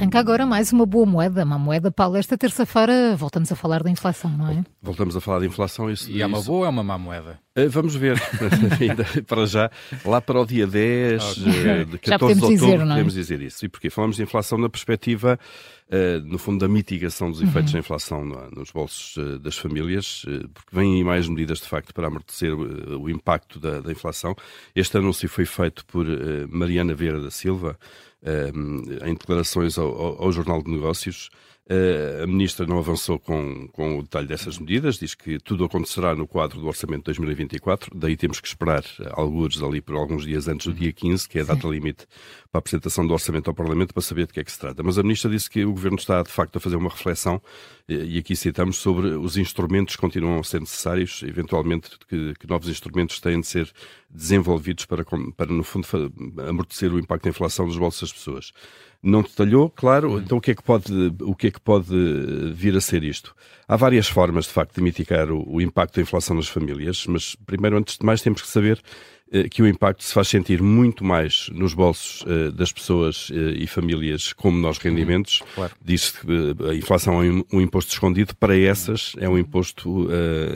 arranca agora mais uma boa moeda, uma moeda, Paulo. Esta terça-feira voltamos a falar da inflação, não é? Voltamos a falar de inflação. Isso, e é uma isso... boa ou é uma má moeda? Uh, vamos ver, ainda para já, lá para o dia 10, okay. uh, de 14 de outubro, dizer, é? podemos dizer isso. E porquê? Falamos de inflação na perspectiva, uh, no fundo, da mitigação dos efeitos uhum. da inflação no, nos bolsos das famílias, porque vêm aí mais medidas, de facto, para amortecer o impacto da, da, inflação. Este anúncio foi feito por Mariana Vieira da Silva, em declarações ao, ao Jornal de Negócios, a Ministra não avançou com, com o detalhe dessas medidas, diz que tudo acontecerá no quadro do Orçamento de 2024, daí temos que esperar alguns ali por alguns dias antes do dia 15, que é a data limite para a apresentação do Orçamento ao Parlamento, para saber de que é que se trata. Mas a Ministra disse que o Governo está, de facto, a fazer uma reflexão, e aqui citamos, sobre os instrumentos que continuam a ser necessários, eventualmente que, que novos instrumentos têm de ser desenvolvidos para, para, no fundo, amortecer o impacto da inflação nos bolsos das pessoas. Não detalhou, claro, então o que é que pode, o que é que pode vir a ser isto? Há várias formas, de facto, de mitigar o, o impacto da inflação nas famílias, mas primeiro, antes de mais, temos que saber eh, que o impacto se faz sentir muito mais nos bolsos uh, das pessoas uh, e famílias com menores uhum. rendimentos. Claro. Diz que uh, a inflação é um, um, imposto escondido, para essas é um imposto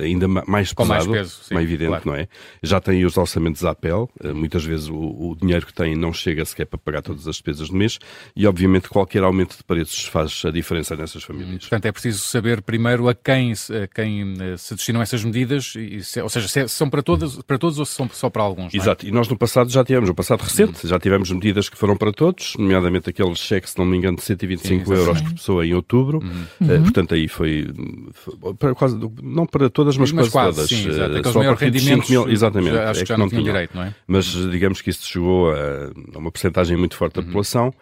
ainda mais pesado, mais, peso, sim, mais evidente, claro. não é? Já tem os orçamentos à APEL, muitas vezes o, o, dinheiro que têm não chega sequer para pagar todas as despesas do mês e, obviamente, qualquer aumento de preços faz a diferença nessas famílias. Portanto, é preciso saber primeiro a quem, a quem se destinam essas medidas, se, ou seja, se é, são para, todas, para todos ou se são só para alguns alguns. É? Exato, é? e nós no passado já tivemos, no passado recente, já tivemos medidas que foram para todos, nomeadamente aquele cheque, se não me engano, de 125 Sim, euros por pessoa em outubro. Uhum. Uh, portanto, aí foi, foi para quase, não para todas, mas, mas quase, quase, todas. Sim, exato. Aqueles maiores rendimentos, mil, exatamente, já, acho é que já não, não tinham direito, não é? Mas digamos que isso chegou a, a uma porcentagem muito forte da uhum. população.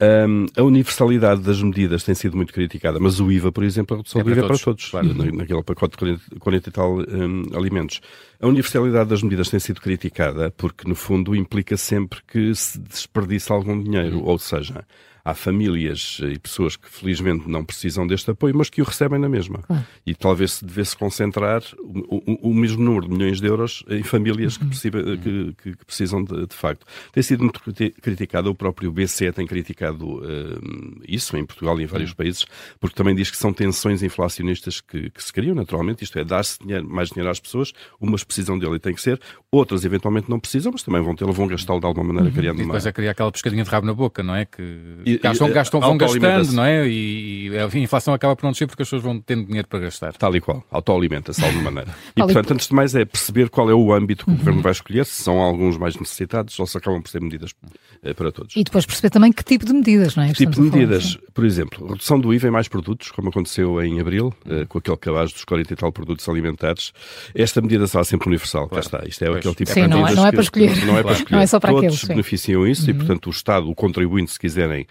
Um, a universalidade das medidas tem sido muito criticada, mas o IVA, por exemplo, a redução é do IVA todos, é para todos, claro. na, naquele pacote de 40, 40 e tal um, alimentos. A universalidade das medidas tem sido criticada porque, no fundo, implica sempre que se desperdiça algum dinheiro, uhum. ou seja, há famílias e pessoas que felizmente não precisam deste apoio, mas que o recebem na mesma. Claro. E talvez se devesse concentrar o, o, o, mesmo número de milhões de euros em famílias que, uhum. que, que, que precisam de, de, facto. Tem sido muito criticado, o próprio BCE tem criticado uh, isso em Portugal e em vários uhum. países, porque também diz que são tensões inflacionistas que, que se criam naturalmente, isto é, dar-se mais dinheiro às pessoas, umas precisam dele e tem que ser, outras eventualmente não precisam, mas também vão tê-lo, vão gastá-lo de alguma maneira, uhum. criando E depois uma... é criar aquela pescadinha de rabo na boca, não é? Que gastam, gastam vão gastando, não é? E, e, a inflação acaba por não descer porque as pessoas vão tendo dinheiro para gastar. Tal e qual, autoalimenta-se de alguma maneira. E, portanto, antes de mais é perceber qual é o âmbito que o Governo vai escolher, se são alguns mais necessitados ou se acabam por ser medidas eh, para todos. E depois perceber também que tipo de medidas, não é? Que tipo de medidas? Por exemplo, redução do IVA em mais produtos, como aconteceu em abril, eh, com aquele cabaz dos 40 e tal produtos alimentares. Esta medida será sempre universal, claro. cá está. Isto é pois. aquele tipo sim, de medidas não é, não é para escolher. Não é para escolher. Não é só para Todos aqueles, beneficiam isso uhum. e, portanto, o Estado, o contribuinte, se quiserem,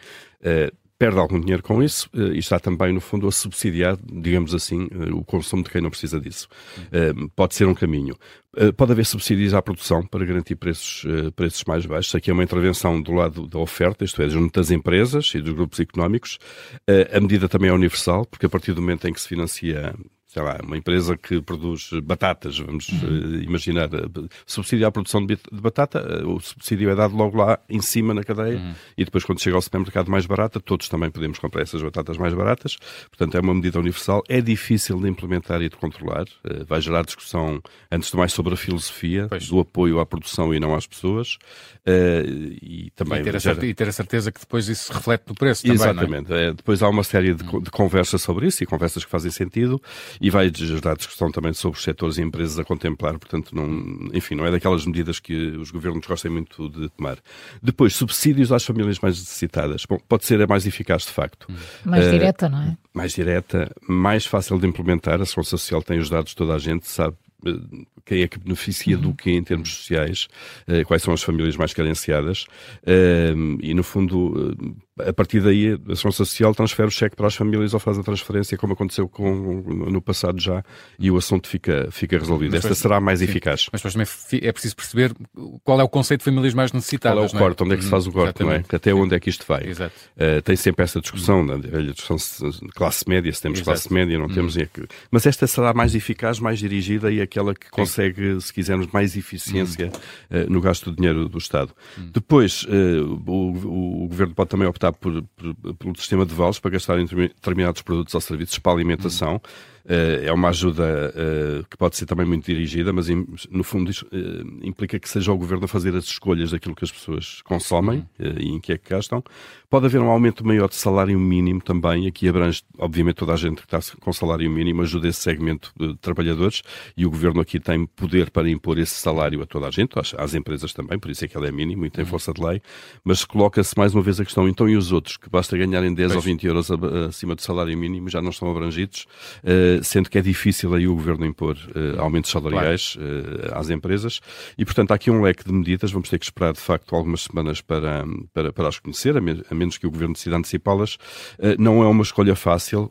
perde algum dinheiro com isso eh, e está também, no fundo, a subsidiar, digamos assim, eh, o consumo de quem não precisa disso. Eh, pode ser um caminho. Pode haver subsídios à produção para garantir preços, preços mais baixos. Aqui é uma intervenção do lado da oferta, isto é, junto das empresas e dos grupos económicos. A medida também é universal, porque a partir do momento em que se financia sei lá, uma empresa que produz batatas, vamos uhum. imaginar, subsidiar a produção de batata, o subsídio é dado logo lá em cima na cadeia uhum. e depois quando chega ao supermercado mais barata, todos também podemos comprar essas batatas mais baratas. Portanto, é uma medida universal. É difícil de implementar e de controlar. Eh, vai gerar discussão, antes de mais, sobre a filosofia pois. do apoio à produção e não às pessoas. Eh, e também e ter, gera... e ter, a certeza que depois isso se reflete no preço também, Exatamente. É? É, depois há uma série de, de conversas sobre isso e conversas que fazem sentido e vai gerar discussão também sobre os setores e empresas a contemplar, portanto, não, enfim, não é daquelas medidas que os governos gostem muito de tomar. Depois, subsídios às famílias mais necessitadas. Bom, pode ser a mais eficaz, de facto. Mais uh, direta, não é? Mais direta, mais fácil de implementar. A Segurança Social tem os dados, toda a gente sabe eh, quem é que beneficia do que em termos sociais, eh, quais são as famílias mais carenciadas, e no fundo a partir daí a ação social transfere o cheque para as famílias ou faz a transferência, como aconteceu com, no passado já, e o assunto fica, fica resolvido. Mas, Esta mas, será mais sim, eficaz. Mas depois também é preciso perceber qual é o conceito de famílias mais necessitadas. Qual é o corte, é? onde é que se faz o corte, não é? Até onde é que isto vai? Exato. Uh, tem sempre essa discussão, uhum. a velha discussão de classe média, se temos Exato. classe média, não uhum. temos. É mas esta será mais eficaz, mais dirigida e aquela que consegue, se quisermos, mais eficiência uhum. uh, no gasto do dinheiro do Estado. Uhum. Depois, uh, o, o, Governo pode também optar optar por, por, pelo sistema de vales para gastar em determinados produtos ou serviços para alimentação. Uhum é uma ajuda eh, que pode ser também muito dirigida, mas no fundo eh, implica que seja o governo a fazer as escolhas daquilo que as pessoas consomem e em que é que gastam. Pode haver um aumento maior de salário mínimo também, aqui abrange, obviamente, toda a gente que está com salário mínimo, ajuda esse segmento de trabalhadores e o governo aqui tem poder para impor esse salário a toda a gente, às, às empresas também, por isso é que ele é mínimo e tem uhum. força de lei, mas coloca-se mais uma vez a questão, então e os outros, que basta ganharem 10 pois. ou 20 euros acima do salário mínimo, já não estão abrangidos, sendo que é difícil aí o governo impor uh, aumentos salariais claro. uh, às empresas e, portanto, há aqui um leque de medidas. Vamos ter que esperar, de facto, algumas semanas para, para, para as conhecer, a, me, a menos que o governo decida antecipá-las. Uh, não é uma escolha fácil.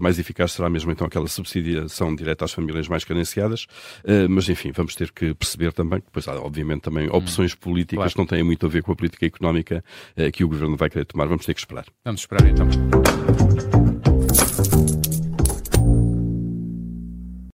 mais eficaz será mesmo, então, aquela subsidiação direta às famílias mais carenciadas. mas, enfim, vamos ter que perceber também que, depois há, obviamente, também hum. opções políticas claro. que não têm muito a ver com a política económica que o governo vai querer tomar. Vamos ter que esperar. Vamos esperar, então.